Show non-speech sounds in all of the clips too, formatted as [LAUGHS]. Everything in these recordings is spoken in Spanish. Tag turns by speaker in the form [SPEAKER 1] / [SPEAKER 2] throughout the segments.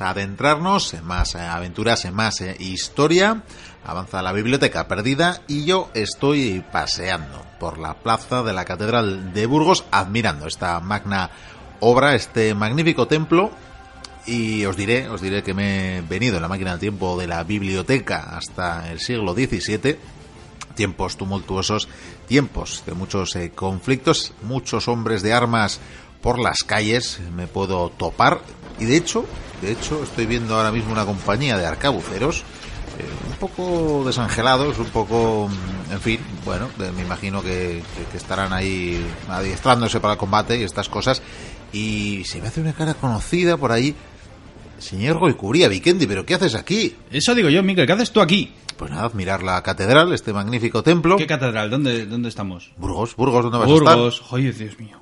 [SPEAKER 1] Adentrarnos en más eh, aventuras, en más eh, historia. Avanza la biblioteca perdida y yo estoy paseando por la plaza de la Catedral de Burgos admirando esta magna obra, este magnífico templo y os diré, os diré que me he venido en la máquina del tiempo de la biblioteca hasta el siglo XVII, tiempos tumultuosos, tiempos de muchos eh, conflictos, muchos hombres de armas por las calles me puedo topar y de hecho, de hecho estoy viendo ahora mismo una compañía de arcabuceros eh, un poco desangelados, un poco, mm, en fin, bueno, eh, me imagino que, que- que estarán ahí adiestrándose para el combate y estas cosas. Y se me hace una cara conocida por ahí. Señor Goicuría, Vikendi, ¿pero qué haces aquí?
[SPEAKER 2] Eso digo yo, Miguel, ¿qué haces tú aquí?
[SPEAKER 1] Pues nada, admirar la catedral, este magnífico templo.
[SPEAKER 2] ¿Qué catedral? ¿Dónde, dónde estamos?
[SPEAKER 1] Burgos, Burgos, ¿dónde vas a estar?
[SPEAKER 2] Burgos. Oye, Dios mío.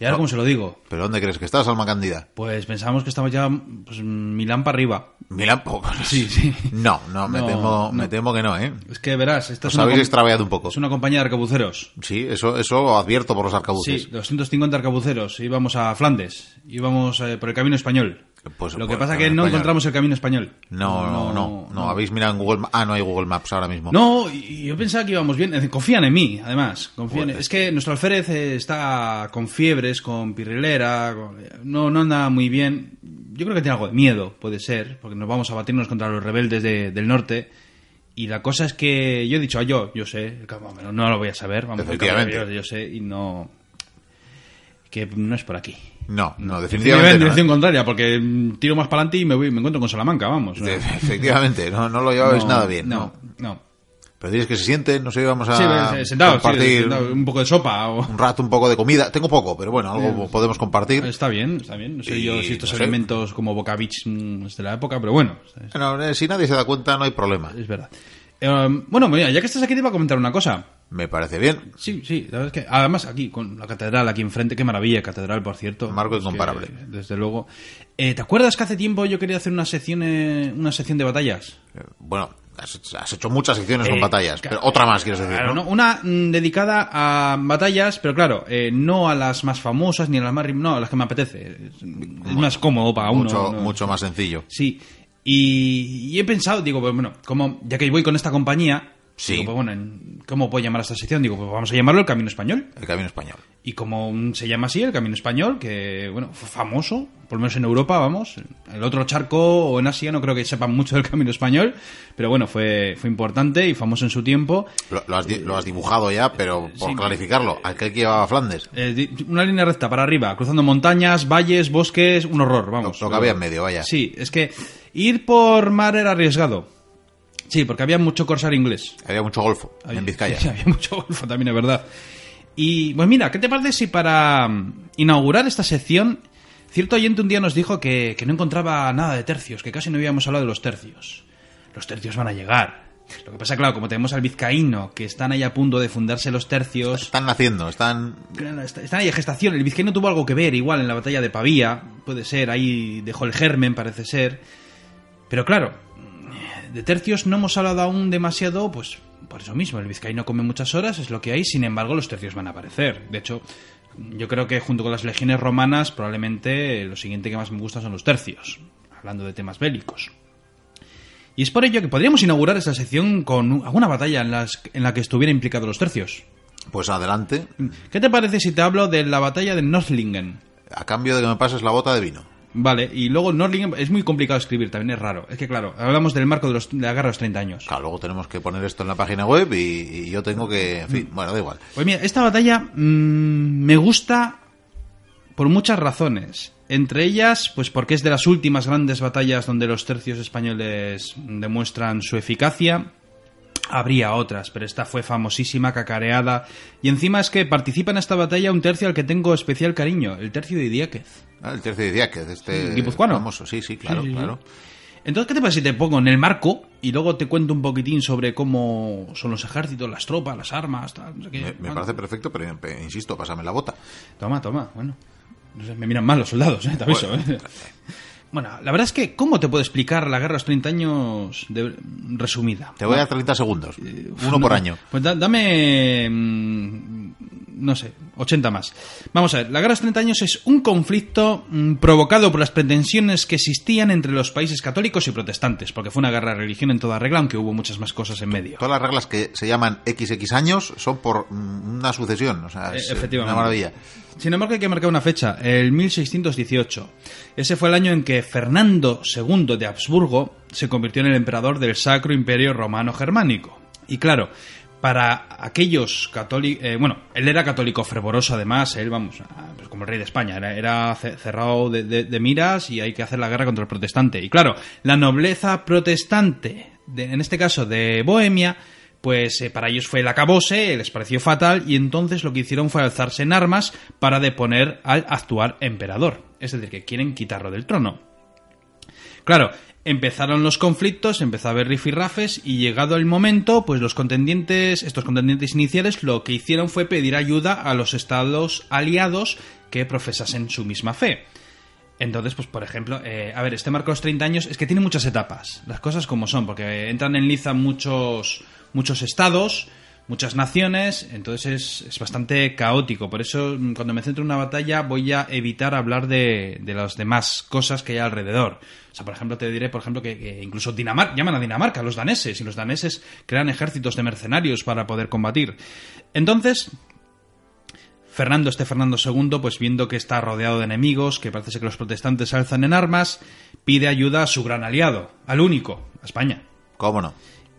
[SPEAKER 2] ¿Y ahora cómo se lo digo?
[SPEAKER 1] ¿Pero dónde crees que estás, Alma Cándida?
[SPEAKER 2] Pues pensamos que estamos ya pues, Milán para arriba.
[SPEAKER 1] Milán, oh,
[SPEAKER 2] Sí, sí.
[SPEAKER 1] No, no, me,
[SPEAKER 2] No,
[SPEAKER 1] temo, me temo que no, ¿eh?
[SPEAKER 2] Es que verás, esta es
[SPEAKER 1] Os
[SPEAKER 2] una,
[SPEAKER 1] habéis extraviado un poco.
[SPEAKER 2] es una compañía de arcabuceros.
[SPEAKER 1] Sí, eso, eso lo advierto por los arcabuces.
[SPEAKER 2] Sí, 250 arcabuceros. Íbamos a Flandes. Íbamos eh, por el camino español.
[SPEAKER 1] Pues,
[SPEAKER 2] Lo que
[SPEAKER 1] por-
[SPEAKER 2] pasa es que no
[SPEAKER 1] español.
[SPEAKER 2] encontramos el camino español.
[SPEAKER 1] No, no, no, no, habéis mirado en Google Ah, no hay Google Maps ahora mismo.
[SPEAKER 2] No, y yo pensaba que íbamos bien. Eh, Confían en mí, además. Confían en-
[SPEAKER 1] Joder.
[SPEAKER 2] Es que nuestro alférez eh, está con fiebres, con pirrilera. con- No, no anda muy bien. Yo creo que tiene algo de miedo, puede ser, porque nos vamos a batirnos contra los rebeldes de- del norte. Y la cosa es que yo he dicho, ah, yo, yo sé, no lo voy a saber, vamos,
[SPEAKER 1] Efectivamente.
[SPEAKER 2] yo, yo sé, y no. que no es por aquí.
[SPEAKER 1] No, no,
[SPEAKER 2] Definitivamente en
[SPEAKER 1] no.
[SPEAKER 2] dirección contraria, porque mm, tiro más para adelante y me, voy, me encuentro con Salamanca, vamos.
[SPEAKER 1] Efectivamente, no, no lo llevabais
[SPEAKER 2] No,
[SPEAKER 1] nada bien.
[SPEAKER 2] No, no.
[SPEAKER 1] Pero diréis que se siente, no sé, vamos a
[SPEAKER 2] Sí, eh, sí,
[SPEAKER 1] compartir
[SPEAKER 2] sentado, un poco de sopa. o-
[SPEAKER 1] un rato, un poco de comida. Tengo poco, pero bueno, algo podemos compartir.
[SPEAKER 2] Está bien, está bien. No sé
[SPEAKER 1] Y,
[SPEAKER 2] yo si estos
[SPEAKER 1] no sé.
[SPEAKER 2] alimentos como Bocavich mm, es de la época, pero bueno,
[SPEAKER 1] eh, si nadie se da cuenta, no hay problema.
[SPEAKER 2] es verdad. Eh, bueno, mira, ya que estás aquí te iba a comentar una cosa.
[SPEAKER 1] Me parece bien.
[SPEAKER 2] Sí, sí, la verdad es que además aquí con la catedral aquí enfrente, qué maravilla catedral, por cierto.
[SPEAKER 1] Marco
[SPEAKER 2] que,
[SPEAKER 1] incomparable.
[SPEAKER 2] desde luego. Eh, ¿Te acuerdas que hace tiempo yo quería hacer una sección, eh, una sección de batallas?
[SPEAKER 1] Eh, Bueno, has, has hecho muchas secciones con
[SPEAKER 2] Eh,
[SPEAKER 1] batallas, pero otra más, quieres decir,
[SPEAKER 2] Claro,
[SPEAKER 1] ¿no?
[SPEAKER 2] ¿no? Una mm, dedicada a batallas, pero claro, eh, no a las más famosas ni a las más... No, a las que me apetece. Es, es más cómodo para uno.
[SPEAKER 1] mucho,
[SPEAKER 2] ¿no?
[SPEAKER 1] mucho más sencillo.
[SPEAKER 2] Sí. Y, y he pensado, digo, pues bueno, como ya que voy con esta compañía,
[SPEAKER 1] Sí.
[SPEAKER 2] digo, pues bueno, en- ¿cómo puedo llamar a esta sección? Digo, pues vamos a llamarlo El Camino Español.
[SPEAKER 1] El camino español.
[SPEAKER 2] Y como se llama así, El Camino Español, que, bueno, fue famoso, por lo menos en Europa, vamos. El otro charco o en Asia no creo que sepan mucho del Camino Español, pero bueno, fue, fue importante y famoso en su tiempo.
[SPEAKER 1] Lo, lo has, di- lo has dibujado ya, pero por
[SPEAKER 2] Sí.
[SPEAKER 1] clarificarlo, aquel que llevaba a Flandes,
[SPEAKER 2] Eh, una línea recta para arriba, cruzando montañas, valles, bosques, un horror,
[SPEAKER 1] lo,
[SPEAKER 2] vamos.
[SPEAKER 1] lo que había en medio, vaya.
[SPEAKER 2] Sí, es que ir por mar era arriesgado. Sí, porque había mucho corsar inglés.
[SPEAKER 1] Había mucho golfo
[SPEAKER 2] Había-
[SPEAKER 1] en Vizcaya.
[SPEAKER 2] Sí, [LAUGHS] había mucho golfo también, es verdad. Y pues mira, ¿qué te parece si para mm, inaugurar esta sección, cierto oyente un día nos dijo que, que no encontraba nada de tercios, que casi no habíamos hablado de los tercios? Los tercios van a llegar. Lo que pasa, claro, como tenemos al vizcaíno, que están ahí a punto de fundarse los tercios,
[SPEAKER 1] Están naciendo, están...
[SPEAKER 2] Están ahí en gestación. El vizcaíno tuvo algo que ver, igual, en la batalla de Pavía. Puede ser, ahí dejó el germen, parece ser. Pero claro, de tercios no hemos hablado aún demasiado, pues por eso mismo. El vizcaíno come muchas horas, es lo que hay. Sin embargo, los tercios van a aparecer. De hecho, yo creo que junto con las legiones romanas, probablemente lo siguiente que más me gusta son los tercios. Hablando de temas bélicos. Y es por ello que podríamos inaugurar esta sección con alguna batalla en, las- en la que estuvieran implicados los tercios.
[SPEAKER 1] Pues adelante,
[SPEAKER 2] ¿Qué te parece si te hablo de la batalla de Nordlingen?
[SPEAKER 1] a cambio de que me pases la bota de vino.
[SPEAKER 2] Vale, y luego Nordlingen es muy complicado escribir, también es raro. Es que claro, hablamos del marco de, los- de la guerra de los 30 años.
[SPEAKER 1] Claro, luego tenemos que poner esto en la página web y, y yo tengo que... En fin, bueno, da igual.
[SPEAKER 2] Pues mira, esta batalla mm, me gusta por muchas razones. Entre ellas, pues porque es de las últimas grandes batallas donde los tercios españoles demuestran su eficacia. Habría otras, pero esta fue famosísima, cacareada. Y encima es que participa en esta batalla un tercio al que tengo especial cariño, el tercio de Idiáquez.
[SPEAKER 1] Ah, el tercio de Diáquez, este...
[SPEAKER 2] Guipuzcoano.
[SPEAKER 1] Famoso, sí, sí, claro,
[SPEAKER 2] Sí, sí, sí.
[SPEAKER 1] claro.
[SPEAKER 2] Entonces, ¿qué te parece si te pongo en el marco y luego te cuento un poquitín sobre cómo son los ejércitos, las tropas, las armas, tal, no sé qué?
[SPEAKER 1] Me, me parece perfecto, pero insisto, pásame la bota.
[SPEAKER 2] Toma, toma, bueno. No sé, me miran mal los soldados, ¿eh? te aviso.
[SPEAKER 1] Bueno.
[SPEAKER 2] ¿eh? [LAUGHS] Bueno, la verdad es que, ¿cómo te puedo explicar la guerra de los 30 años de- resumida?
[SPEAKER 1] Te voy a dar 30 segundos, uno por [LAUGHS] año.
[SPEAKER 2] Pues da- dame mm, no sé, 80 más. Vamos a ver, la Guerra de los 30 años es un conflicto mm, provocado por las pretensiones que existían entre los países católicos y protestantes, porque fue una guerra de religión en toda regla, aunque hubo muchas más cosas en medio.
[SPEAKER 1] Todas las reglas que se llaman XX años son por mm, una sucesión, o sea,
[SPEAKER 2] Eh,
[SPEAKER 1] es
[SPEAKER 2] efectivamente.
[SPEAKER 1] una maravilla.
[SPEAKER 2] Sin embargo, hay que marcar una fecha, el 1618. Ese fue el año en que Fernando II de Habsburgo se convirtió en el emperador del Sacro Imperio Romano Germánico. Y claro, para aquellos católicos... bueno, él era católico fervoroso además, él, vamos, ah, pues como el rey de España, era, era ce- cerrado de, miras y hay que hacer la guerra contra el protestante. Y claro, la nobleza protestante, en este caso de Bohemia, pues eh, para ellos fue el acabose, les pareció fatal y entonces lo que hicieron fue alzarse en armas para deponer al actual emperador. Es decir, que quieren quitarlo del trono. Claro, empezaron los conflictos, empezó a haber rifirrafes y llegado el momento, pues los contendientes, estos contendientes iniciales lo que hicieron fue pedir ayuda a los estados aliados que profesasen su misma fe. Entonces, pues por ejemplo, eh, a ver, este marco de los 30 años es que tiene muchas etapas, las cosas como son, porque entran en liza muchos, muchos estados, muchas naciones, entonces es, es bastante caótico. Por eso, mm, cuando me centro en una batalla, voy a evitar hablar de, de las demás cosas que hay alrededor. O sea, por ejemplo, te diré, por ejemplo, que, incluso Dinamarca, llaman a Dinamarca, los daneses, y los daneses crean ejércitos de mercenarios para poder combatir. Entonces, Fernando, este Fernando II, pues viendo que está rodeado de enemigos, que parece que los protestantes alzan en armas, pide ayuda a su gran aliado, al único, a España.
[SPEAKER 1] ¿Cómo no?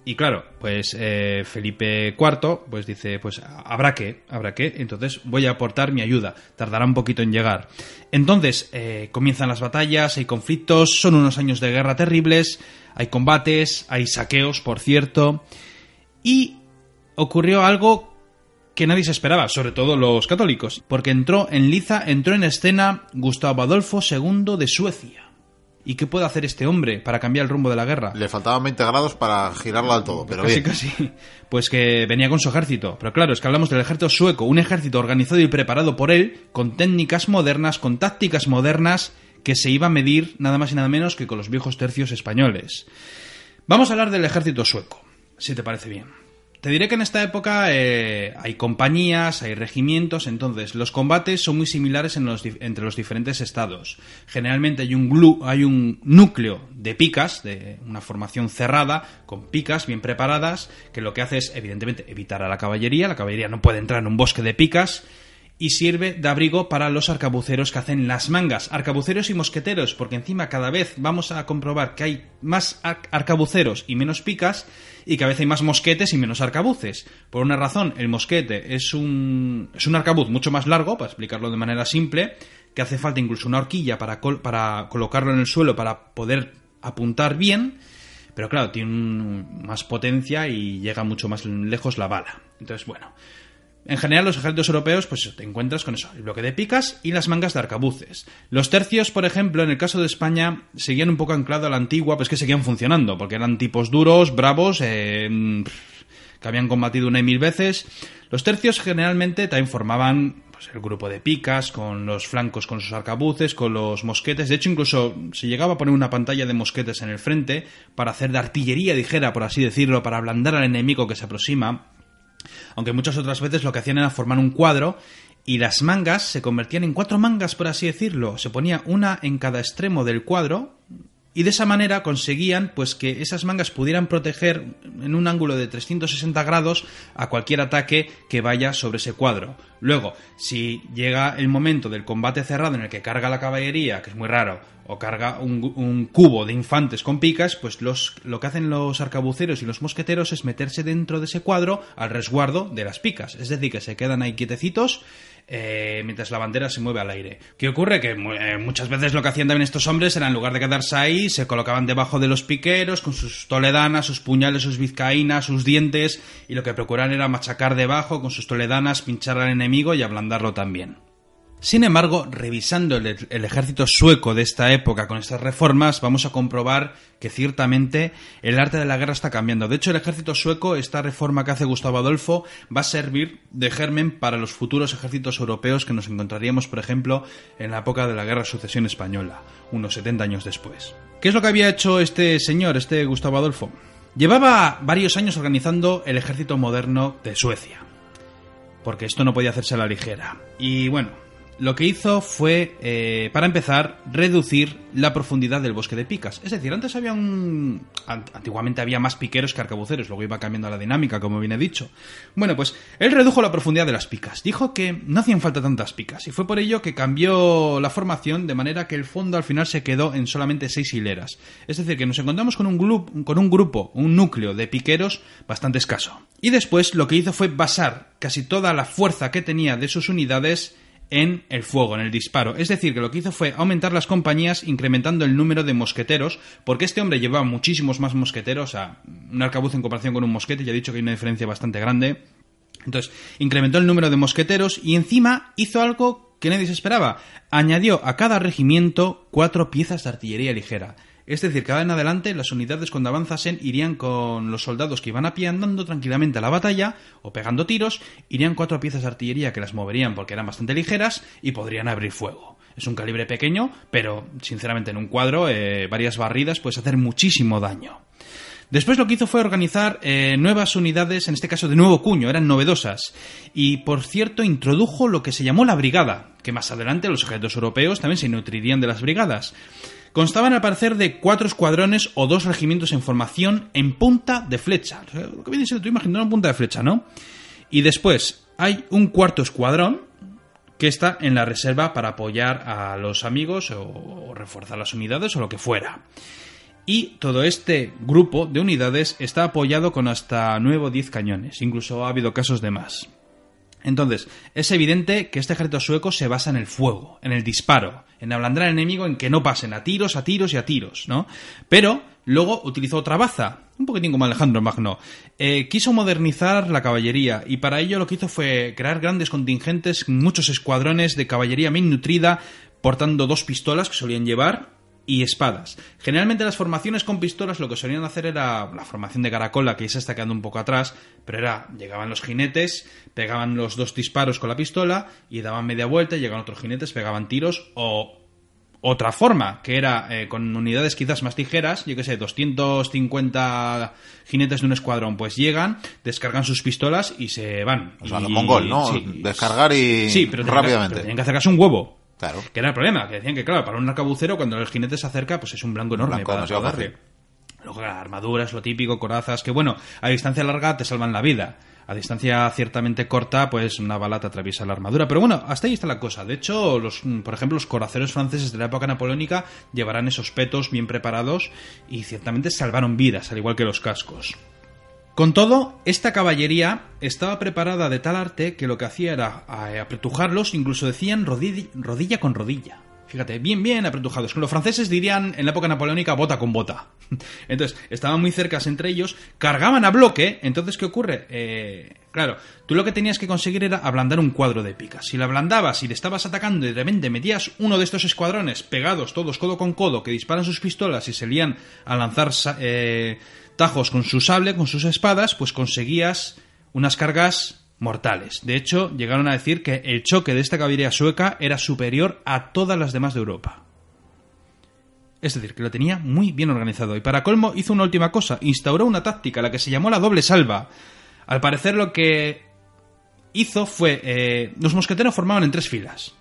[SPEAKER 2] Y claro, pues eh, Felipe IV pues dice, pues habrá que, habrá que, entonces voy a aportar mi ayuda, tardará un poquito en llegar. Entonces eh, comienzan las batallas, hay conflictos, son unos años de guerra terribles, hay combates, hay saqueos, por cierto, y ocurrió algo que nadie se esperaba, sobre todo los católicos, porque entró en liza, entró en escena Gustavo Adolfo II de Suecia. ¿Y qué puede hacer este hombre para cambiar el rumbo de la guerra?
[SPEAKER 1] Le faltaban 20 grados para girarlo al todo, pero
[SPEAKER 2] casi,
[SPEAKER 1] bien.
[SPEAKER 2] casi. Pues que venía con su ejército. Pero claro, es que hablamos del ejército sueco, un ejército organizado y preparado por él, con técnicas modernas, con tácticas modernas, que se iba a medir nada más y nada menos que con los viejos tercios españoles. Vamos a hablar del ejército sueco, si te parece bien. Te diré que en esta época eh, hay compañías, hay regimientos, entonces los combates son muy similares en los entre los diferentes estados. Generalmente hay un, glu- hay un núcleo de picas, de una formación cerrada, con picas bien preparadas, que lo que hace es, evidentemente, evitar a la caballería. La caballería no puede entrar en un bosque de picas y sirve de abrigo para los arcabuceros que hacen las mangas, arcabuceros y mosqueteros, porque encima cada vez vamos a comprobar que hay más ar- arcabuceros y menos picas, y cada vez hay más mosquetes y menos arcabuces. Por una razón, el mosquete es un, es un arcabuz mucho más largo, para explicarlo de manera simple, que hace falta incluso una horquilla para, col- para colocarlo en el suelo para poder apuntar bien, pero claro, tiene más potencia y llega mucho más lejos la bala. Entonces, bueno, en general, los ejércitos europeos, pues te encuentras con eso, el bloque de picas y las mangas de arcabuces. Los tercios, por ejemplo, en el caso de España, seguían un poco anclado a la antigua, pues que seguían funcionando, porque eran tipos duros, bravos, eh, que habían combatido una y mil veces. Los tercios generalmente también formaban pues, el grupo de picas, con los flancos con sus arcabuces, con los mosquetes. De hecho, incluso se llegaba a poner una pantalla de mosquetes en el frente para hacer de artillería ligera, por así decirlo, para ablandar al enemigo que se aproxima aunque muchas otras veces lo que hacían era formar un cuadro y las mangas se convertían en cuatro mangas, por así decirlo. Se ponía una en cada extremo del cuadro y de esa manera conseguían pues que esas mangas pudieran proteger en un ángulo de 360 grados a cualquier ataque que vaya sobre ese cuadro. Luego, si llega el momento del combate cerrado en el que carga la caballería, que es muy raro, o carga un, cubo de infantes con picas, pues los, lo que hacen los arcabuceros y los mosqueteros es meterse dentro de ese cuadro al resguardo de las picas. Es decir, que se quedan ahí quietecitos eh, mientras la bandera se mueve al aire. ¿Qué ocurre? Que eh, muchas veces lo que hacían también estos hombres era en lugar de quedarse ahí, se colocaban debajo de los piqueros con sus toledanas, sus puñales, sus vizcaínas, sus dientes, y lo que procuraban era machacar debajo con sus toledanas, pinchar al enemigo y ablandarlo también. Sin embargo, revisando el, el ejército sueco de esta época con estas reformas, vamos a comprobar que ciertamente el arte de la guerra está cambiando. De hecho, el ejército sueco, esta reforma que hace Gustavo Adolfo, va a servir de germen para los futuros ejércitos europeos que nos encontraríamos, por ejemplo, en la época de la Guerra de Sucesión Española, unos 70 años después. ¿Qué es lo que había hecho este señor, este Gustavo Adolfo? Llevaba varios años organizando el ejército moderno de Suecia. Porque esto no podía hacerse a la ligera. Y bueno, lo que hizo fue, eh, para empezar, reducir la profundidad del bosque de picas. Es decir, antes había un... Antiguamente había más piqueros que arcabuceros, luego iba cambiando la dinámica, como bien he dicho. Bueno, pues él redujo la profundidad de las picas. Dijo que no hacían falta tantas picas, y fue por ello que cambió la formación de manera que el fondo al final se quedó en solamente seis hileras. Es decir, que nos encontramos con un, con un grupo, un núcleo de piqueros bastante escaso. Y después lo que hizo fue basar casi toda la fuerza que tenía de sus unidades en el fuego, en el disparo. Es decir, que lo que hizo fue aumentar las compañías incrementando el número de mosqueteros, porque este hombre llevaba muchísimos más mosqueteros, a un arcabuz en comparación con un mosquete, ya he dicho que hay una diferencia bastante grande. Entonces, incrementó el número de mosqueteros y encima hizo algo que nadie se esperaba. Añadió a cada regimiento cuatro piezas de artillería ligera. Es decir, cada en adelante las unidades cuando avanzasen irían con los soldados que iban a pie andando tranquilamente a la batalla o pegando tiros, irían cuatro piezas de artillería que las moverían porque eran bastante ligeras y podrían abrir fuego. Es un calibre pequeño, pero sinceramente en un cuadro eh, varias barridas puedes hacer muchísimo daño. Después lo que hizo fue organizar eh, nuevas unidades, en este caso de nuevo cuño, eran novedosas. Y por cierto, introdujo lo que se llamó la brigada, que más adelante los ejércitos europeos también se nutrirían de las brigadas. Constaban al parecer de cuatro escuadrones o dos regimientos en formación en punta de flecha. lo que viene siendo tú imaginando una punta de flecha, ¿no? Y después hay un cuarto escuadrón que está en la reserva para apoyar a los amigos o, reforzar las unidades o lo que fuera. Y todo este grupo de unidades está apoyado con hasta nuevo 10 cañones, incluso ha habido casos de más. Entonces, es evidente que este ejército sueco se basa en el fuego, en el disparo, en ablandar al enemigo, en que no pasen a tiros, a tiros y a tiros, ¿no? Pero luego utilizó otra baza, un poquitín como Alejandro Magno. Eh, quiso modernizar la caballería y para ello lo que hizo fue crear grandes contingentes, muchos escuadrones de caballería bien nutrida, portando dos pistolas que solían llevar y espadas. Generalmente las formaciones con pistolas lo que solían hacer era la formación de caracola, que ya se está quedando un poco atrás, pero era, llegaban los jinetes, pegaban los dos disparos con la pistola y daban media vuelta, y llegaban otros jinetes, pegaban tiros o otra forma, que era eh, con unidades quizás más ligeras, yo que sé, 250 jinetes de un escuadrón, pues llegan, descargan sus pistolas y se van.
[SPEAKER 1] O sea, lo mongol, ¿no? Descargar y
[SPEAKER 2] sí, pero
[SPEAKER 1] rápidamente.
[SPEAKER 2] Pero tienen que acercarse un huevo.
[SPEAKER 1] Claro.
[SPEAKER 2] Que era el problema, que decían que, claro, para un arcabucero, cuando el jinete se acerca, pues es un blanco enorme para, darle. Luego, armaduras, lo típico, corazas, que bueno, a distancia larga te salvan la vida. A distancia ciertamente corta, pues una bala te atraviesa la armadura. Pero bueno, hasta ahí está la cosa. De hecho, los, por ejemplo, los coraceros franceses de la época napoleónica llevarán esos petos bien preparados y ciertamente salvaron vidas, al igual que los cascos. Con todo, esta caballería estaba preparada de tal arte que lo que hacía era eh, apretujarlos, incluso decían rodilla, con rodilla. Fíjate, bien, bien apretujados. Los franceses dirían en la época napoleónica bota con bota. [LAUGHS] Entonces, estaban muy cercas entre ellos, cargaban a bloque. Entonces, ¿qué ocurre? Eh, claro, tú lo que tenías que conseguir era ablandar un cuadro de picas. Si lo ablandabas y le estabas atacando y de repente metías uno de estos escuadrones pegados, todos codo con codo, que disparan sus pistolas y se lían a lanzar eh, tajos con su sable, con sus espadas, pues conseguías unas cargas mortales. De hecho, llegaron a decir que el choque de esta caballería sueca era superior a todas las demás de Europa. Es decir, que lo tenía muy bien organizado. Y para colmo hizo una última cosa, instauró una táctica, la que se llamó la doble salva. Al parecer lo que hizo fue... Eh, los mosqueteros formaban en tres filas.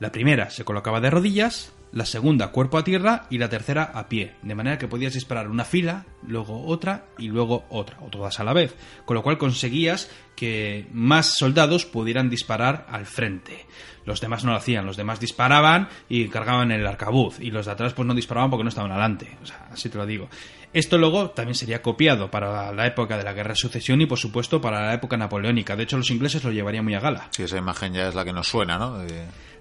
[SPEAKER 2] La primera se colocaba de rodillas, la segunda cuerpo a tierra y la tercera a pie, de manera que podías disparar una fila, luego otra y luego otra, o todas a la vez, con lo cual conseguías que más soldados pudieran disparar al frente. Los demás no lo hacían, los demás disparaban y cargaban el arcabuz, y los de atrás pues no disparaban porque no estaban adelante, o sea, así te lo digo. Esto luego también sería copiado para la época de la Guerra de Sucesión y por supuesto para la época napoleónica, de hecho los ingleses lo llevarían muy a gala.
[SPEAKER 1] Sí, esa imagen ya es la que nos suena, ¿no?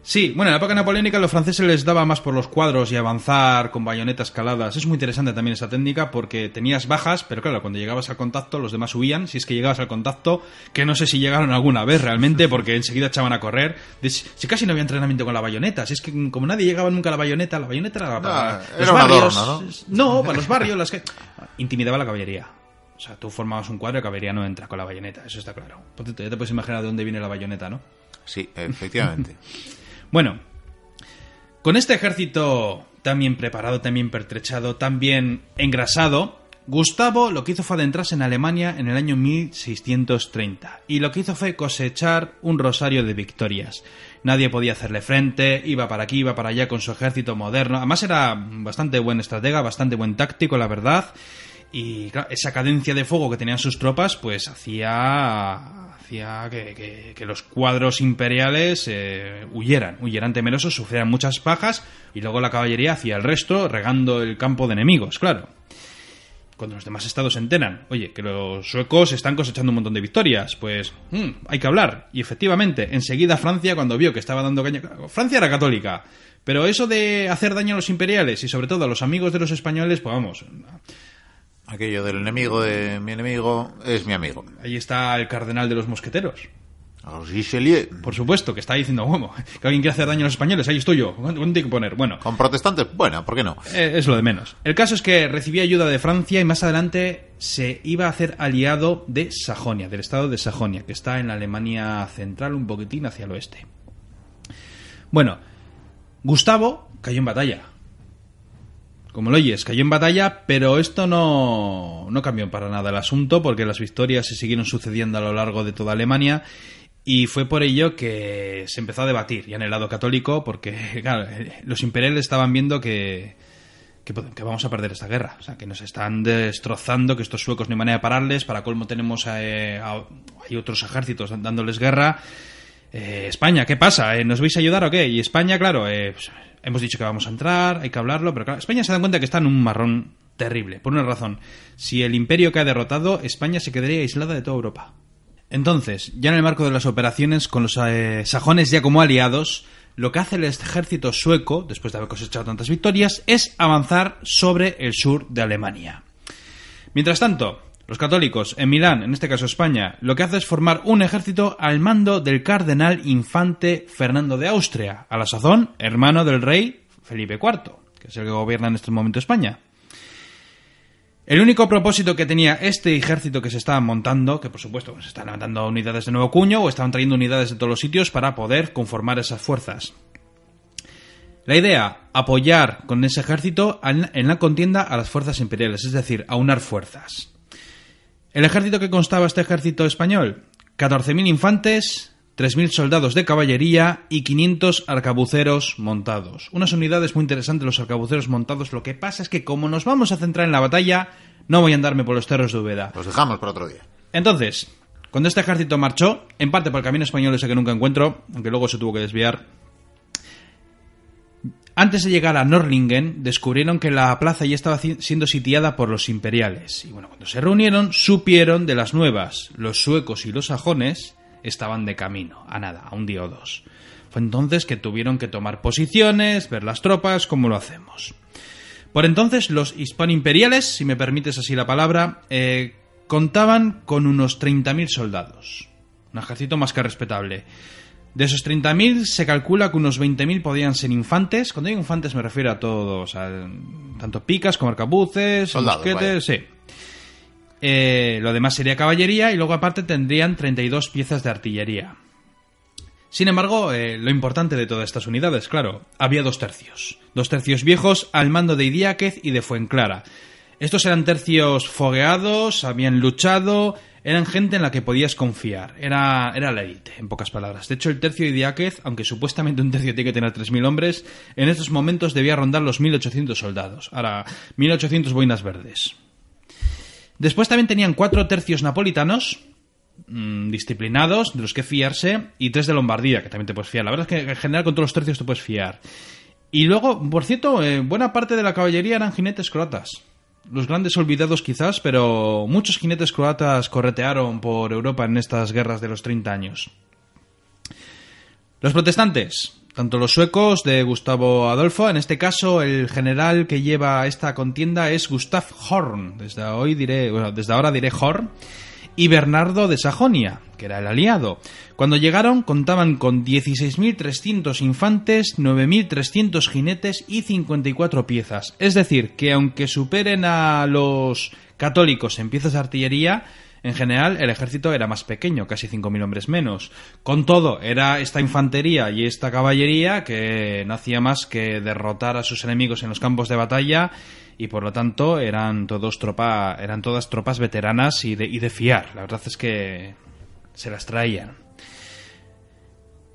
[SPEAKER 2] Sí, bueno, en la época napoleónica los franceses les daba más por los cuadros y avanzar con bayonetas caladas. Es muy interesante también esa técnica porque tenías bajas, pero claro, cuando llegabas al contacto los demás huían, si es que llegabas al contacto, que no sé si llegaron alguna vez realmente [LAUGHS] porque enseguida echaban a correr. Si casi no había entrenamiento con la bayoneta, si es que como nadie llegaba nunca a la bayoneta, la bayoneta era para
[SPEAKER 1] los barrios. ¿no?
[SPEAKER 2] no, para los barrios, las que intimidaba la caballería. O sea, tú formabas un cuadro y la caballería no entra con la bayoneta, eso está claro. Ya te puedes imaginar de dónde viene la bayoneta, ¿no?
[SPEAKER 1] Sí, efectivamente. [LAUGHS]
[SPEAKER 2] Bueno, con este ejército tan bien preparado, tan bien pertrechado, tan bien engrasado, Gustavo lo que hizo fue adentrarse en Alemania en el año 1630 y lo que hizo fue cosechar un rosario de victorias. Nadie podía hacerle frente, iba para aquí, iba para allá con su ejército moderno. Además era bastante buen estratega, bastante buen táctico, la verdad. Y claro, esa cadencia de fuego que tenían sus tropas, pues hacía, hacía que, los cuadros imperiales eh, huyeran, huyeran temerosos, sufrieran muchas bajas y luego la caballería hacía el resto, regando el campo de enemigos, claro cuando los demás estados se enteran, oye, que los suecos están cosechando un montón de victorias, pues mm, hay que hablar. Y efectivamente, enseguida Francia, cuando vio que estaba dando caña... Francia era católica, pero eso de hacer daño a los imperiales y sobre todo a los amigos de los españoles, pues vamos,
[SPEAKER 1] Aquello del enemigo de mi enemigo es mi amigo.
[SPEAKER 2] ahí está el cardenal de los mosqueteros.
[SPEAKER 1] Richelieu.
[SPEAKER 2] Por supuesto, que está diciendo, bueno, que alguien quiere hacer daño a los españoles, ahí estoy yo, ¿cuánto hay que poner? Bueno,
[SPEAKER 1] Con protestantes, bueno, ¿por qué no?
[SPEAKER 2] Eh, es lo de menos. El caso es que recibía ayuda de Francia y más adelante se iba a hacer aliado de Sajonia, del estado de Sajonia, que está en la Alemania central, un poquitín hacia el oeste. Bueno, Gustavo cayó en batalla. Como lo oyes, cayó en batalla, pero esto no, no cambió para nada el asunto, porque las victorias se siguieron sucediendo a lo largo de toda Alemania, y fue por ello que se empezó a debatir, ya en el lado católico, porque [LAUGHS] claro, los imperiales estaban viendo que, pod- que vamos a perder esta guerra, o sea, que nos están destrozando, que estos suecos no hay manera de pararles, para colmo tenemos eh, a- hay otros ejércitos dándoles guerra. Eh, España, ¿qué pasa? Eh, ¿Nos vais a ayudar o qué? Y España, claro, eh, pues, hemos dicho que vamos a entrar, hay que hablarlo, pero claro, España se da cuenta que está en un marrón terrible, por una razón. Si el imperio cae derrotado, España se quedaría aislada de toda Europa. Entonces, ya en el marco de las operaciones con los eh, sajones ya como aliados, lo que hace el ejército sueco, después de haber cosechado tantas victorias, es avanzar sobre el sur de Alemania. Mientras tanto, los católicos en Milán, en este caso España, lo que hace es formar un ejército al mando del cardenal infante Fernando de Austria, a la sazón hermano del rey Felipe IV, que es el que gobierna en este momento España. El único propósito que tenía este ejército que se estaba montando, que por supuesto se están levantando unidades de nuevo cuño o estaban trayendo unidades de todos los sitios para poder conformar esas fuerzas. La idea, apoyar con ese ejército en la contienda a las fuerzas imperiales, es decir, aunar fuerzas. El ejército que constaba este ejército español, 14.000 infantes, 3.000 soldados de caballería y 500 arcabuceros montados. Unas unidades muy interesantes los arcabuceros montados. Lo que pasa es que como nos vamos a centrar en la batalla, no voy a andarme por los terros de Úbeda.
[SPEAKER 1] Los dejamos para otro día.
[SPEAKER 2] Entonces, cuando este ejército marchó, en parte por el camino español ese que nunca encuentro, aunque luego se tuvo que desviar, antes de llegar a Norlingen, descubrieron que la plaza ya estaba siendo sitiada por los imperiales. Y bueno, cuando se reunieron, supieron de las nuevas. Los suecos y los sajones estaban de camino, a nada, a un día o dos. Fue entonces que tuvieron que tomar posiciones, ver las tropas, cómo lo hacemos. Por entonces, los hispano-imperiales, si me permites así la palabra, eh, contaban con unos 30.000 soldados. Un ejército más que respetable. De esos 30.000 se calcula que unos 20.000 podían ser infantes. Cuando digo infantes me refiero a todos, a tanto picas como arcabuces,
[SPEAKER 1] Soldados,
[SPEAKER 2] mosquetes, sí. Eh, lo demás sería caballería y luego aparte tendrían 32 piezas de artillería. Sin embargo, eh, lo importante de todas estas unidades, claro, había dos tercios. Dos tercios viejos al mando de Idiáquez y de Fuenclara. Estos eran tercios fogueados, habían luchado, eran gente en la que podías confiar. Era, era la élite, en pocas palabras. De hecho, el tercio de Idiáquez, aunque supuestamente un tercio tiene que tener 3.000 hombres, en estos momentos debía rondar los 1.800 soldados. Ahora, 1.800 boinas verdes. Después también tenían cuatro tercios napolitanos, mm, disciplinados, de los que fiarse, y tres de Lombardía, que también te puedes fiar. La verdad es que en general con todos los tercios te puedes fiar. Y luego, por cierto, eh, buena parte de la caballería eran jinetes croatas. Los grandes olvidados quizás, pero muchos jinetes croatas corretearon por Europa en estas guerras de los 30 años. Los protestantes, tanto los suecos de Gustavo Adolfo, en este caso el general que lleva esta contienda es Gustav Horn, desde hoy diré, bueno, desde ahora diré Horn, y Bernardo de Sajonia, que era el aliado. Cuando llegaron contaban con 16.300 infantes, 9.300 jinetes y 54 piezas. Es decir, que aunque superen a los católicos en piezas de artillería, en general el ejército era más pequeño, casi 5.000 hombres menos. Con todo, era esta infantería y esta caballería que no hacía más que derrotar a sus enemigos en los campos de batalla y por lo tanto eran todos tropa, eran todas tropas veteranas y de, y de fiar. La verdad es que se las traían.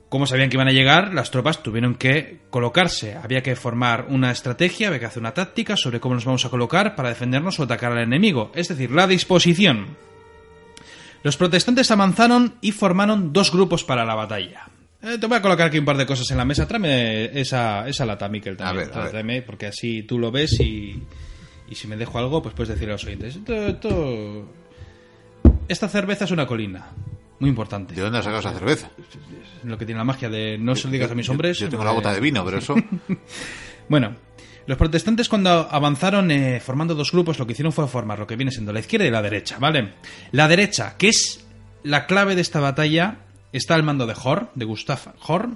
[SPEAKER 2] Como sabían que iban a llegar, las tropas tuvieron que colocarse. Había que formar una estrategia, había que hacer una táctica sobre cómo nos vamos a colocar para defendernos o atacar al enemigo. Es decir, la disposición. Los protestantes avanzaron y formaron dos grupos para la batalla. Eh, te voy a colocar aquí un par de cosas en la mesa. Tráeme esa, esa lata, Miquel, también.
[SPEAKER 1] A ver, a ver.
[SPEAKER 2] Tráeme, porque así tú lo ves y, y si me dejo algo, pues puedes decirle a los oyentes. Esto- esto- Esta cerveza es una colina. Muy importante.
[SPEAKER 1] ¿De dónde has sacado esa cerveza?
[SPEAKER 2] Lo que tiene la magia de no se lo digas a mis hombres.
[SPEAKER 1] Yo tengo
[SPEAKER 2] eh,
[SPEAKER 1] la bota de vino, pero eso... [LAUGHS]
[SPEAKER 2] Bueno, los protestantes cuando avanzaron eh, formando dos grupos lo que hicieron fue formar lo que viene siendo la izquierda y la derecha, ¿vale? La derecha, que es la clave de esta batalla, está al mando de Hor, de Gustav Hor,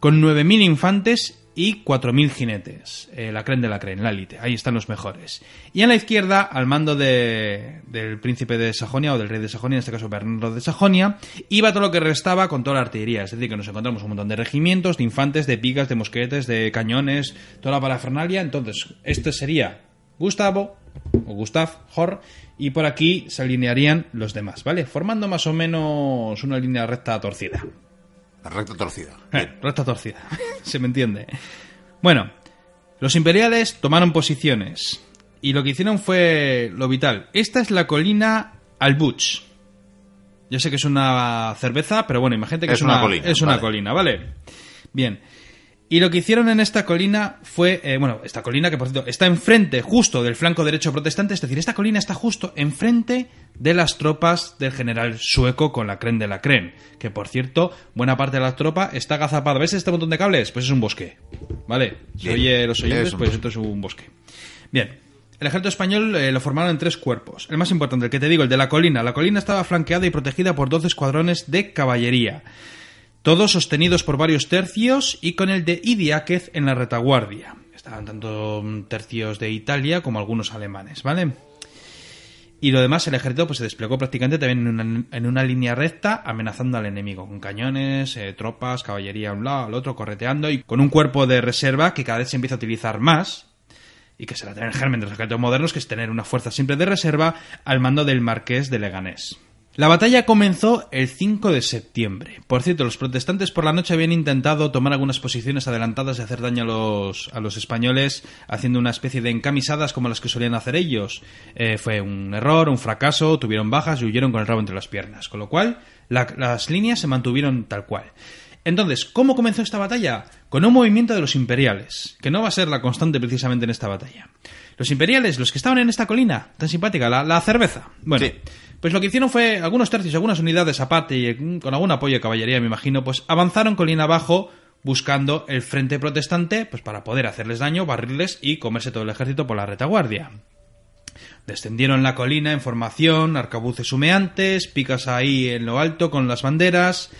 [SPEAKER 2] con 9.000 infantes y 4.000 jinetes. Eh, la creen de la creen, la élite. Ahí están los mejores. Y en la izquierda, al mando de- del príncipe de Sajonia, o del rey de Sajonia, en este caso Bernardo de Sajonia, iba todo lo que restaba con toda la artillería. Es decir, que nos encontramos un montón de regimientos, de infantes, de picas, de mosquetes, de cañones, toda la parafernalia. Entonces, este sería Gustavo, o Gustav Hor, y por aquí se alinearían los demás, ¿vale? Formando más o menos una línea recta torcida.
[SPEAKER 1] La recta torcida.
[SPEAKER 2] Eh, recta torcida. [LAUGHS] Se me entiende. Bueno, los imperiales tomaron posiciones. Y lo que hicieron fue lo vital. Esta es la colina Albuch. Yo sé que es una cerveza, pero bueno, imagínate que es,
[SPEAKER 1] Es una colina,
[SPEAKER 2] Es una
[SPEAKER 1] vale.
[SPEAKER 2] colina, ¿vale? Bien. Y lo que hicieron en esta colina fue, eh, bueno, esta colina que por cierto está enfrente justo del flanco derecho protestante, es decir, esta colina está justo enfrente de las tropas del general sueco con la cren de la cren, que por cierto, buena parte de la tropa está agazapada. ¿Ves este montón de cables? Pues es un bosque, ¿vale? Si
[SPEAKER 1] Bien.
[SPEAKER 2] oye los oyentes, pues esto es un bosque. Bien. El ejército español eh, lo formaron en tres cuerpos. El más importante, el que te digo, el de la colina. La colina estaba flanqueada y protegida por 12 escuadrones de caballería todos sostenidos por varios tercios y con el de Idiáquez en la retaguardia. Estaban tanto mm, tercios de Italia como algunos alemanes, ¿vale? Y lo demás, el ejército pues, se desplegó prácticamente también en una, en una línea recta, amenazando al enemigo, con cañones, eh, tropas, caballería a un lado, al otro, correteando, y con un cuerpo de reserva que cada vez se empieza a utilizar más, y que será tener el germen de los ejércitos modernos, que es tener una fuerza siempre de reserva al mando del marqués de Leganés. La batalla comenzó el 5 de septiembre. Por cierto, los protestantes por la noche habían intentado tomar algunas posiciones adelantadas y hacer daño a los, a los españoles, haciendo una especie de encamisadas como las que solían hacer ellos. Eh, fue un error, un fracaso, tuvieron bajas y huyeron con el rabo entre las piernas. Con lo cual, la- las líneas se mantuvieron tal cual. Entonces, ¿cómo comenzó esta batalla? Con un movimiento de los imperiales, que no va a ser la constante precisamente en esta batalla. Los imperiales, los que estaban en esta colina, tan simpática, la, la cerveza. Bueno,
[SPEAKER 1] Sí.
[SPEAKER 2] Pues lo que hicieron fue algunos tercios, algunas unidades aparte y mm, con algún apoyo de caballería, me imagino, pues avanzaron colina abajo buscando el frente protestante, pues para poder hacerles daño, barrirles y comerse todo el ejército por la retaguardia. Descendieron la colina en formación, arcabuces humeantes, picas ahí en lo alto con las banderas,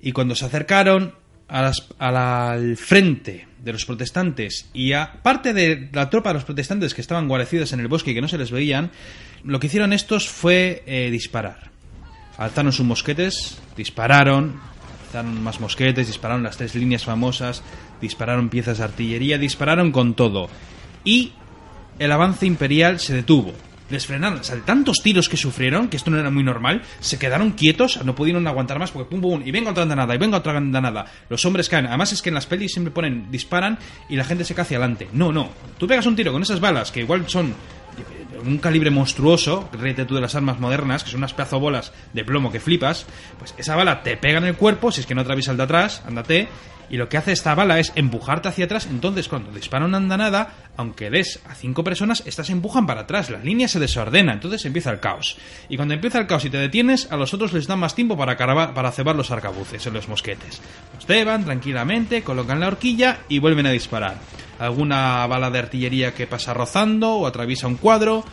[SPEAKER 2] y cuando se acercaron a las- al frente de los protestantes y a parte de la tropa de los protestantes que estaban guarecidos en el bosque y que no se les veían, lo que hicieron estos fue eh, disparar. Alzaron sus mosquetes, dispararon, alzaron más mosquetes, dispararon las tres líneas famosas, dispararon piezas de artillería, dispararon con todo. Y el avance imperial se detuvo. Les frenaron, o sea, de tantos tiros que sufrieron, que esto no era muy normal, se quedaron quietos, no pudieron aguantar más, porque pum pum, y venga otra andanada, y venga otra andanada. Los hombres caen. Además es que en las pelis siempre ponen, disparan y la gente se cae hacia adelante. No, no. Tú pegas un tiro con esas balas, que igual son un calibre monstruoso, ríete tú de las armas modernas, que son unas pedazo bolas de plomo que flipas, pues esa bala te pega en el cuerpo, si es que no atraviesa el de atrás, ándate, y lo que hace esta bala es empujarte hacia atrás, entonces cuando dispara una andanada, aunque des a cinco personas, estas empujan para atrás, la línea se desordena, entonces empieza el caos. Y cuando empieza el caos y te detienes, a los otros les dan más tiempo para cebar los arcabuces en los mosquetes. Los ceban tranquilamente, colocan la horquilla y vuelven a disparar. Alguna bala de artillería que pasa rozando o atraviesa un cuadro,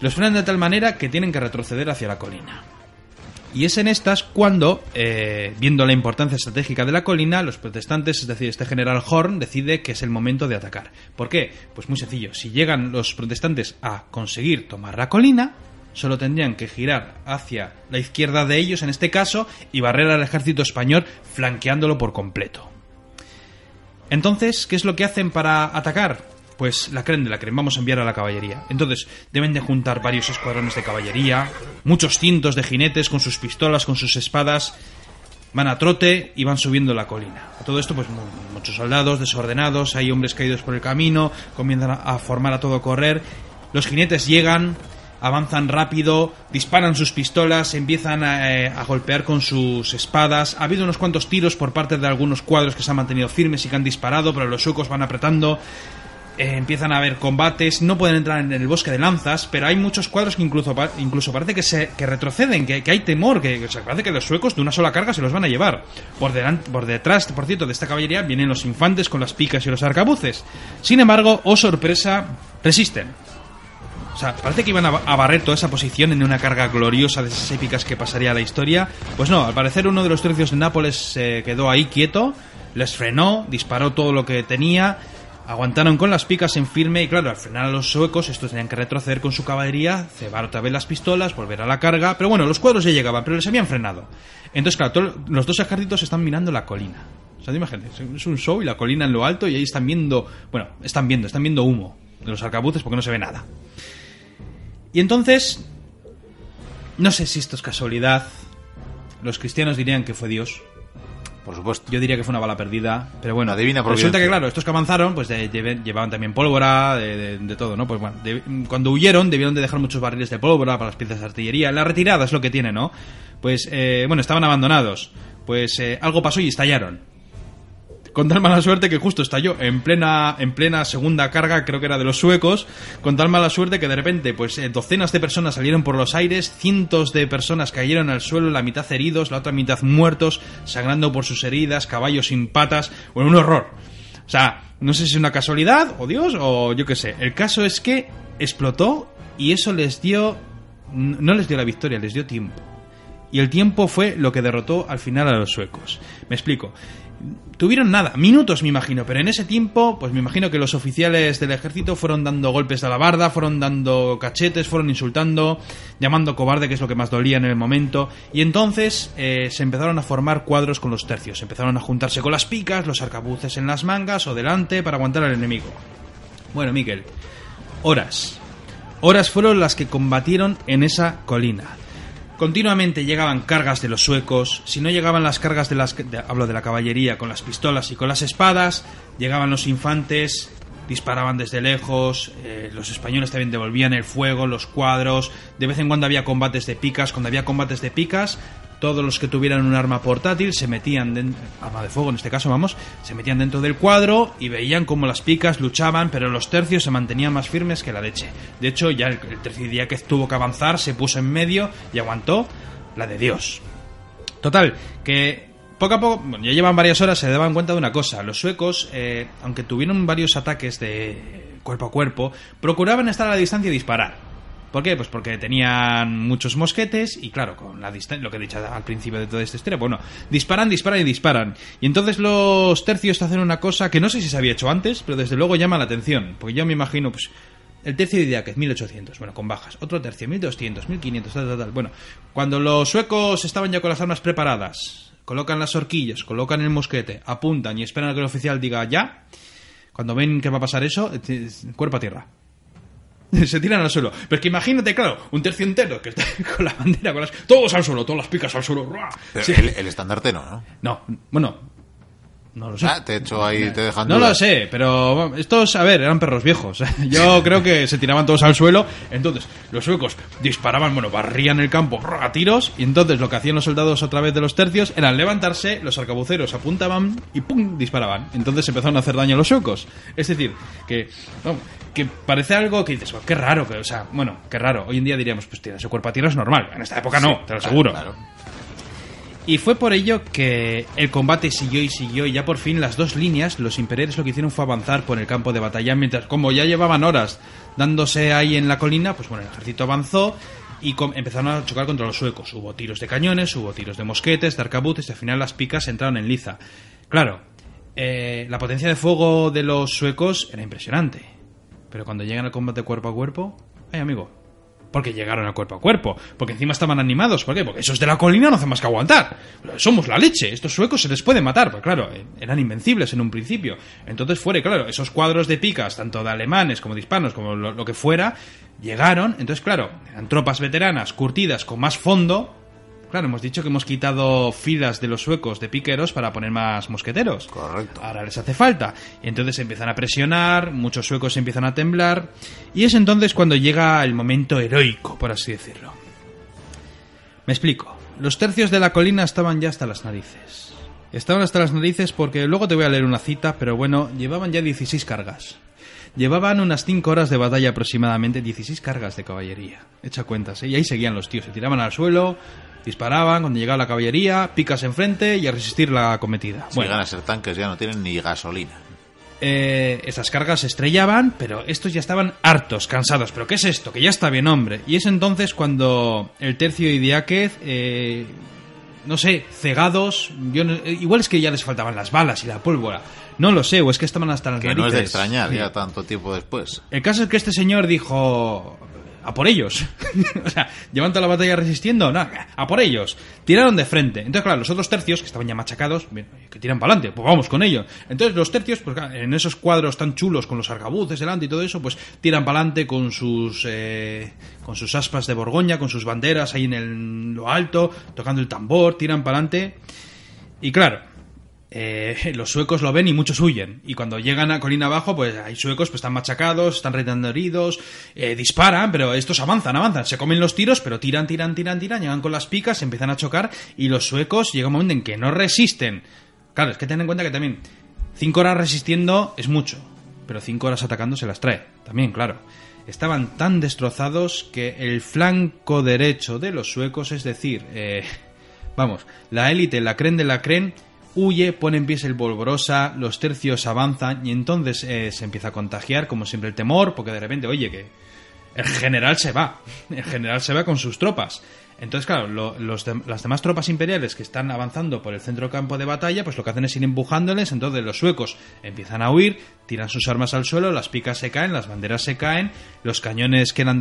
[SPEAKER 2] los frenan de tal manera que tienen que retroceder hacia la colina. Y es en estas cuando, eh, viendo la importancia estratégica de la colina, los protestantes, es decir, este general Horn, decide que es el momento de atacar. ¿Por qué? Pues muy sencillo. Si llegan los protestantes a conseguir tomar la colina, solo tendrían que girar hacia la izquierda de ellos, en este caso, y barrer al ejército español flanqueándolo por completo. Entonces, ¿qué es lo que hacen para atacar? Pues la creen de la creen, vamos a enviar a la caballería. Entonces, deben de juntar varios escuadrones de caballería, muchos cientos de jinetes con sus pistolas, con sus espadas, van a trote y van subiendo la colina. A todo esto, pues muchos soldados desordenados, hay hombres caídos por el camino, comienzan a formar a todo correr. Los jinetes llegan, avanzan rápido, disparan sus pistolas, empiezan eh, a, golpear con sus espadas. Ha habido unos cuantos tiros por parte de algunos cuadros que se han mantenido firmes y que han disparado, pero los suecos van apretando. Eh, empiezan a haber combates, no pueden entrar en el bosque de lanzas, pero hay muchos cuadros que incluso, parece que, se, que retroceden, que, hay temor, que parece que los suecos de una sola carga se los van a llevar. Por, delante, por detrás, por cierto, de esta caballería vienen los infantes con las picas y los arcabuces. Sin embargo, oh sorpresa, resisten o sea, parece que iban a, barrer toda esa posición en una carga gloriosa de esas épicas que pasaría a la historia. Pues no, al parecer uno de los tercios de Nápoles se quedó ahí quieto, les frenó, disparó todo lo que tenía, aguantaron con las picas en firme y claro, al frenar a los suecos estos tenían que retroceder con su caballería, cebar otra vez las pistolas, volver a la carga, pero bueno, los cuadros ya llegaban, pero les habían frenado. Entonces, claro, los dos ejércitos están mirando la colina. O sea, imagínate, es un show y la colina en lo alto y ahí están viendo, bueno, están viendo, están viendo humo de los arcabuces porque no se ve nada. Y entonces, no sé si esto es casualidad. Los cristianos dirían que fue Dios.
[SPEAKER 1] Por supuesto.
[SPEAKER 2] Yo diría que fue una bala perdida, pero bueno.
[SPEAKER 1] Adivina por
[SPEAKER 2] Resulta que, claro, estos que avanzaron, pues llevaban también pólvora, de, todo, ¿no? Pues bueno, cuando huyeron, debieron de dejar muchos barriles de pólvora para las piezas de artillería. La retirada es lo que tiene, ¿no? Pues, eh, bueno, estaban abandonados. Pues eh, algo pasó y estallaron con tal mala suerte que justo estalló en plena, en plena segunda carga, creo que era de los suecos, con tal mala suerte que de repente, pues eh, docenas de personas salieron por los aires, cientos de personas cayeron al suelo, la mitad heridos, la otra mitad muertos, sangrando por sus heridas, caballos sin patas, bueno, un horror. O sea, no sé si es una casualidad, o Dios, o yo qué sé. El caso es que explotó y eso les dio, no les dio la victoria, les dio tiempo. Y el tiempo fue lo que derrotó al final a los suecos. Me explico. Tuvieron nada, minutos me imagino, pero en ese tiempo, pues me imagino que los oficiales del ejército fueron dando golpes a la barda, fueron dando cachetes, fueron insultando, llamando cobarde, que es lo que más dolía en el momento, y entonces eh, se empezaron a formar cuadros con los tercios, empezaron a juntarse con las picas, los arcabuces en las mangas o delante para aguantar al enemigo. Bueno, Miguel, horas. Horas fueron las que combatieron en esa colina. Continuamente llegaban cargas de los suecos, si no llegaban las cargas de las... hablo de la caballería con las pistolas y con las espadas, llegaban los infantes, disparaban desde lejos, eh, los españoles también devolvían el fuego, los cuadros, de vez en cuando había combates de picas, cuando había combates de picas, todos los que tuvieran un arma portátil se metían, dentro, arma de fuego en este caso, vamos, se metían dentro del cuadro y veían cómo las picas luchaban, pero los tercios se mantenían más firmes que la leche. De hecho, ya el, tercio día que tuvo que avanzar se puso en medio y aguantó la de Dios. Total, que poco a poco, bueno, ya llevan varias horas, se daban cuenta de una cosa. Los suecos, eh, aunque tuvieron varios ataques de cuerpo a cuerpo, procuraban estar a la distancia y disparar. ¿Por qué? Pues porque tenían muchos mosquetes y claro, con la lo que he dicho al principio de toda esta historia, bueno, disparan, disparan y disparan. Y entonces los tercios hacen una cosa que no sé si se había hecho antes, pero desde luego llama la atención, porque yo me imagino, pues, el tercio de es 1800, bueno, con bajas. Otro tercio, 1200, 1500, tal, tal, tal. Bueno, cuando los suecos estaban ya con las armas preparadas, colocan las horquillas, colocan el mosquete, apuntan y esperan a que el oficial diga ya, cuando ven que va a pasar eso, eh, cuerpo a tierra. [LAUGHS] se tiran al suelo. Pero es que imagínate, claro, un tercio entero que está [LAUGHS] con la bandera, con las, todos al suelo, todas las picas al suelo.
[SPEAKER 1] el, el, estandarte no, ¿no?
[SPEAKER 2] No, bueno, no lo sé.
[SPEAKER 1] Ah, te hecho ahí, te dejan
[SPEAKER 2] No lo sé, pero estos, a ver, eran perros viejos. [LAUGHS] Yo creo que se tiraban todos al suelo. Entonces, los suecos disparaban, bueno, barrían el campo a tiros. Y entonces lo que hacían los soldados a través de los tercios era levantarse, los arcabuceros apuntaban y ¡pum! disparaban. Entonces empezaron a hacer daño a los suecos. Es decir, que, que parece algo que dices, oh, qué raro, que, o sea, bueno, qué raro. Hoy en día diríamos, pues tira, su cuerpo a tiro es normal. En esta época no, te lo aseguro. Claro. Y fue por ello que el combate siguió y siguió y ya por fin las dos líneas, los imperiales lo que hicieron fue avanzar por el campo de batalla, mientras como ya llevaban horas dándose ahí en la colina, pues bueno, el ejército avanzó y empezaron a chocar contra los suecos. Hubo tiros de cañones, hubo tiros de mosquetes, de arcabuces y al final las picas entraron en liza. Claro, eh, la potencia de fuego de los suecos era impresionante. Pero cuando llegan al combate cuerpo a cuerpo, ay amigo, Porque llegaron a cuerpo a cuerpo. Porque encima estaban animados. ¿Por qué? Porque esos de la colina no hacen más que aguantar. Somos la leche. Estos suecos se les puede matar. Pues claro, eh, eran invencibles en un principio. Entonces fuera, claro, esos cuadros de picas, tanto de alemanes como de hispanos, como lo, lo que fuera, llegaron. Entonces, claro, eran tropas veteranas, curtidas, con más fondo. Claro, hemos dicho que hemos quitado filas de los suecos de piqueros para poner más mosqueteros.
[SPEAKER 1] Correcto.
[SPEAKER 2] Ahora les hace falta. Entonces empiezan a presionar, muchos suecos empiezan a temblar. Y es entonces cuando llega el momento heroico, por así decirlo. Me explico. Los tercios de la colina estaban ya hasta las narices. Estaban hasta las narices porque luego te voy a leer una cita, pero bueno, llevaban ya 16 cargas. Llevaban unas 5 horas de batalla aproximadamente, 16 cargas de caballería. Echa cuentas, ¿eh? Y ahí seguían los tíos, se tiraban al suelo, disparaban, cuando llegaba la caballería, picas enfrente y a resistir la cometida.
[SPEAKER 1] Si llegan a ser tanques ya no tienen ni gasolina.
[SPEAKER 2] Eh, esas cargas se estrellaban, pero estos ya estaban hartos, cansados. ¿Pero qué es esto? Que ya está bien, hombre. Y es entonces cuando el tercio y Diáquez, eh, no sé, cegados. Yo no- eh, igual es que ya les faltaban las balas y la pólvora. No lo sé, o es que estaban hasta las
[SPEAKER 1] Que no es de
[SPEAKER 2] narices.
[SPEAKER 1] extrañar ya tanto tiempo después.
[SPEAKER 2] El caso es que este señor dijo a por ellos. [LAUGHS] o sea, llevan la batalla resistiendo, no, a por ellos. Tiraron de frente. Entonces, claro, los otros tercios, que estaban ya machacados, que tiran para adelante, pues vamos con ellos. Entonces, los tercios, pues en esos cuadros tan chulos con los arcabuces delante y todo eso, pues tiran para adelante con sus eh, con sus aspas de Borgoña, con sus banderas ahí en el- lo alto, tocando el tambor, tiran para adelante. Y claro, eh, [LAUGHS] los suecos lo ven y muchos huyen. Y cuando llegan a colina abajo, pues hay suecos pues están machacados, están retando heridos, eh, disparan, pero estos avanzan, avanzan, se comen los tiros, pero tiran, tiran, tiran, tiran, llegan con las picas, se empiezan a chocar y los suecos llega un momento en que no resisten. Claro, es que ten en cuenta que también cinco horas resistiendo es mucho, pero cinco horas atacando se las trae, también, claro. Estaban tan destrozados que el flanco derecho de los suecos, es decir, eh, [LAUGHS] Vamos, la élite, la cren de la cren, huye, pone en pies el polvorosa, los tercios avanzan y entonces eh, se empieza a contagiar, como siempre, el temor, porque de repente, oye, que el general se va, el general se va con sus tropas. Entonces, claro, las demás tropas imperiales que están avanzando por el centro campo de batalla, pues lo que hacen es ir empujándoles, entonces los suecos empiezan a huir, tiran sus armas al suelo, las picas se caen, las banderas se caen, los cañones que eran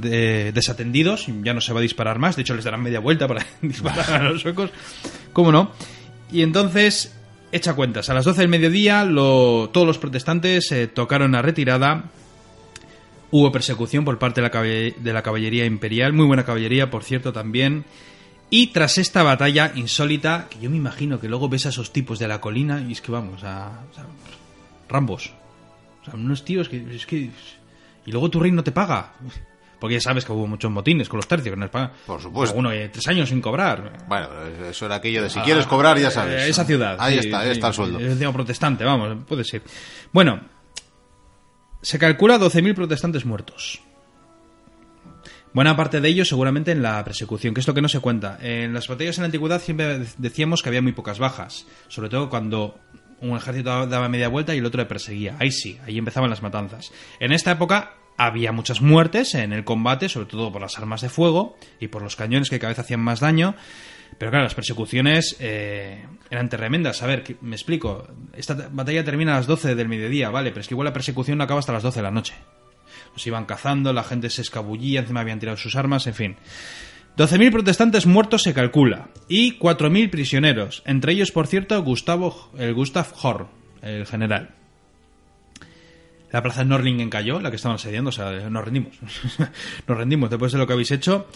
[SPEAKER 2] de- desatendidos, ya no se va a disparar más, de hecho les darán media vuelta para [LAUGHS] disparar a los suecos, ¿cómo no? Y entonces, echa cuentas, a las 12 del mediodía lo- todos los protestantes eh, tocaron a retirada, Hubo persecución por parte de la, la caballería imperial, muy buena caballería, por cierto, también. Y tras esta batalla insólita, que yo me imagino que luego ves a esos tipos de la colina y es que vamos, a, sea, Rambos. O sea, unos tíos que es que... Y luego tu reino te paga. Porque ya sabes que hubo muchos motines con los tercios que nos pagan.
[SPEAKER 1] Por supuesto.
[SPEAKER 2] Uno, eh, tres años sin cobrar.
[SPEAKER 1] Bueno, eso era aquello de si quieres cobrar, ya sabes.
[SPEAKER 2] Eh, Esa ciudad.
[SPEAKER 1] Ahí
[SPEAKER 2] sí,
[SPEAKER 1] está, ahí
[SPEAKER 2] sí,
[SPEAKER 1] está el sueldo.
[SPEAKER 2] Es de protestante, vamos, puede ser. Bueno, se calcula 12.000 protestantes muertos. Buena parte de ellos seguramente en la persecución, que es lo que no se cuenta. En las batallas en la antigüedad siempre decíamos que había muy pocas bajas, sobre todo cuando un ejército daba media vuelta y el otro le perseguía. Ahí sí, ahí empezaban las matanzas. En esta época había muchas muertes en el combate, sobre todo por las armas de fuego y por los cañones que cada vez hacían más daño. Pero claro, las persecuciones eh, eran tremendas. A ver, me explico. Esta batalla termina a las 12 del mediodía, ¿vale? Pero es que igual la persecución no acaba hasta las 12 de la noche. Los iban cazando, la gente se escabullía, encima habían tirado sus armas, en fin. 12.000 protestantes muertos se calcula y 4.000 prisioneros, entre ellos, por cierto, Gustavo, el Gustav Horn, el general. La plaza Norlingen cayó, la que estaban asediando, o sea, nos rendimos. [LAUGHS] nos rendimos después de lo que habéis hecho.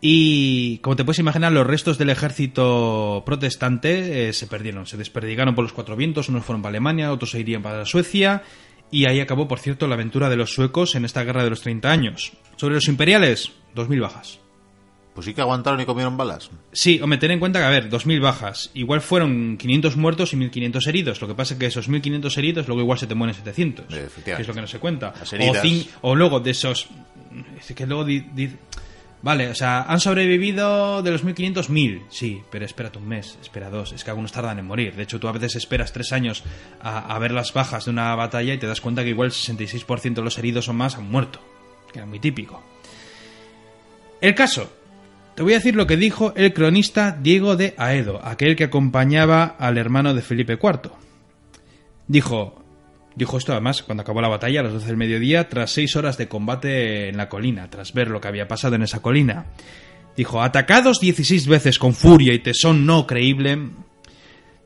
[SPEAKER 2] Y como te puedes imaginar, los restos del ejército protestante eh, se perdieron, se desperdigaron por los cuatro vientos, unos fueron para Alemania, otros se irían para Suecia, y ahí acabó, por cierto, la aventura de los suecos en esta guerra de los 30 años. Sobre los imperiales, 2.000 bajas.
[SPEAKER 1] Pues sí que aguantaron y comieron balas.
[SPEAKER 2] Sí, hombre, ten en cuenta que, a ver, 2.000 bajas. Igual fueron 500 muertos y 1.500 heridos. Lo que pasa es que esos 1.500 heridos luego igual se te mueren 700.
[SPEAKER 1] Efectivamente.
[SPEAKER 2] Que es lo que no se cuenta. O,
[SPEAKER 1] heridas.
[SPEAKER 2] cin- o luego de esos... Es que luego... di- di- Vale, o sea, han sobrevivido de los 1.500, 1.000. Sí, pero espérate un mes, espera dos. Es que algunos tardan en morir. De hecho, tú a veces esperas tres años a, a ver las bajas de una batalla y te das cuenta que igual el 66% de los heridos o más han muerto. Que era muy típico. El caso. Te voy a decir lo que dijo el cronista Diego de Aedo, aquel que acompañaba al hermano de Felipe IV. Dijo, Dijo esto además cuando acabó la batalla a las 12 del mediodía, tras seis horas de combate en la colina, tras ver lo que había pasado en esa colina. Dijo, atacados 16 veces con furia y tesón no creíble,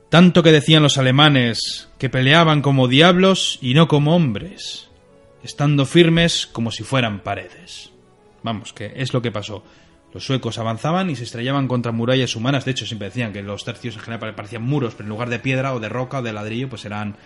[SPEAKER 2] tanto que decían los alemanes que peleaban como diablos y no como hombres, estando firmes como si fueran paredes. Vamos, que es lo que pasó. Los suecos avanzaban y se estrellaban contra murallas humanas. De hecho, siempre decían que los tercios en general parecían muros, pero en lugar de piedra o de roca o de ladrillo, pues eran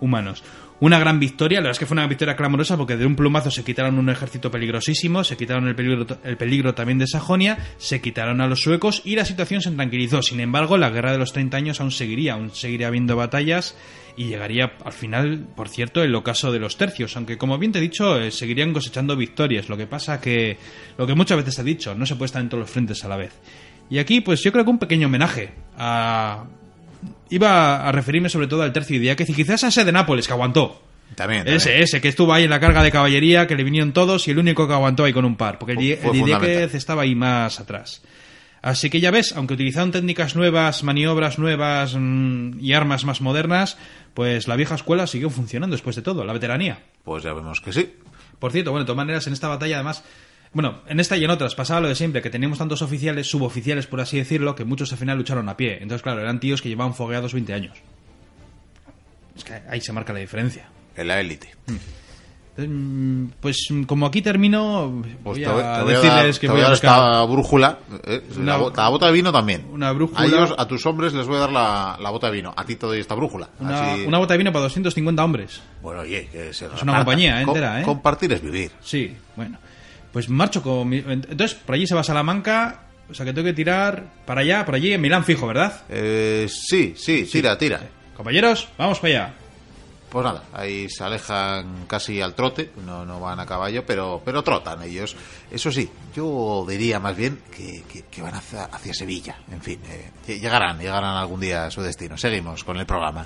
[SPEAKER 2] humanos. Una gran victoria, la verdad es que fue una victoria clamorosa porque de un plumazo se quitaron un ejército peligrosísimo, se quitaron el peligro, el peligro también de Sajonia, se quitaron a los suecos y la situación se tranquilizó. Sin embargo, la guerra de los 30 años aún seguiría, aún seguiría habiendo batallas y llegaría al final, por cierto, el ocaso de los tercios, aunque como bien te he dicho, eh, seguirían cosechando victorias. Lo que pasa que, lo que muchas veces he dicho, no se puede estar en todos los frentes a la vez. Y aquí, pues yo creo que un pequeño homenaje a, iba a referirme sobre todo al tercio de y quizás a ese de Nápoles que aguantó.
[SPEAKER 1] También,
[SPEAKER 2] Ese, ese, que estuvo ahí en la carga de caballería, que le vinieron todos y el único que aguantó ahí con un par, porque el, el estaba ahí más atrás. Así que ya ves, aunque utilizaron técnicas nuevas, maniobras nuevas mm, y armas más modernas, pues la vieja escuela siguió funcionando después de todo, la veteranía.
[SPEAKER 1] Pues ya vemos que sí.
[SPEAKER 2] Por cierto, bueno, de todas maneras, en esta batalla además bueno, en esta y en otras pasaba lo de siempre, que teníamos tantos oficiales, suboficiales, por así decirlo, que muchos al final lucharon a pie. Entonces, claro, eran tíos que llevaban fogueados 20 años. Es que ahí se marca la diferencia.
[SPEAKER 1] En la élite.
[SPEAKER 2] Mm. Pues como aquí termino,
[SPEAKER 1] pues voy a, decirles que voy a, dar esta brújula, eh, la, bota de vino también.
[SPEAKER 2] Una brújula.
[SPEAKER 1] A ellos, a tus hombres les voy a dar la, bota de vino. A ti te doy esta brújula.
[SPEAKER 2] Una, bota de vino para 250 hombres.
[SPEAKER 1] Bueno, oye, que
[SPEAKER 2] es una compañía entera, ¿eh?
[SPEAKER 1] Compartir es vivir.
[SPEAKER 2] Sí, bueno. Pues marcho con mi... Entonces, por allí se va a Salamanca, o sea que tengo que tirar para allá, por allí, en Milán fijo, ¿verdad?
[SPEAKER 1] Eh, sí, sí, tira, tira.
[SPEAKER 2] Compañeros, vamos para allá.
[SPEAKER 1] Pues nada, ahí se alejan casi al trote, no, no van a caballo, pero, pero trotan ellos. Eso sí, yo diría más bien que, que, van hacia, Sevilla. En fin, eh, llegarán, llegarán algún día a su destino. Seguimos con el programa.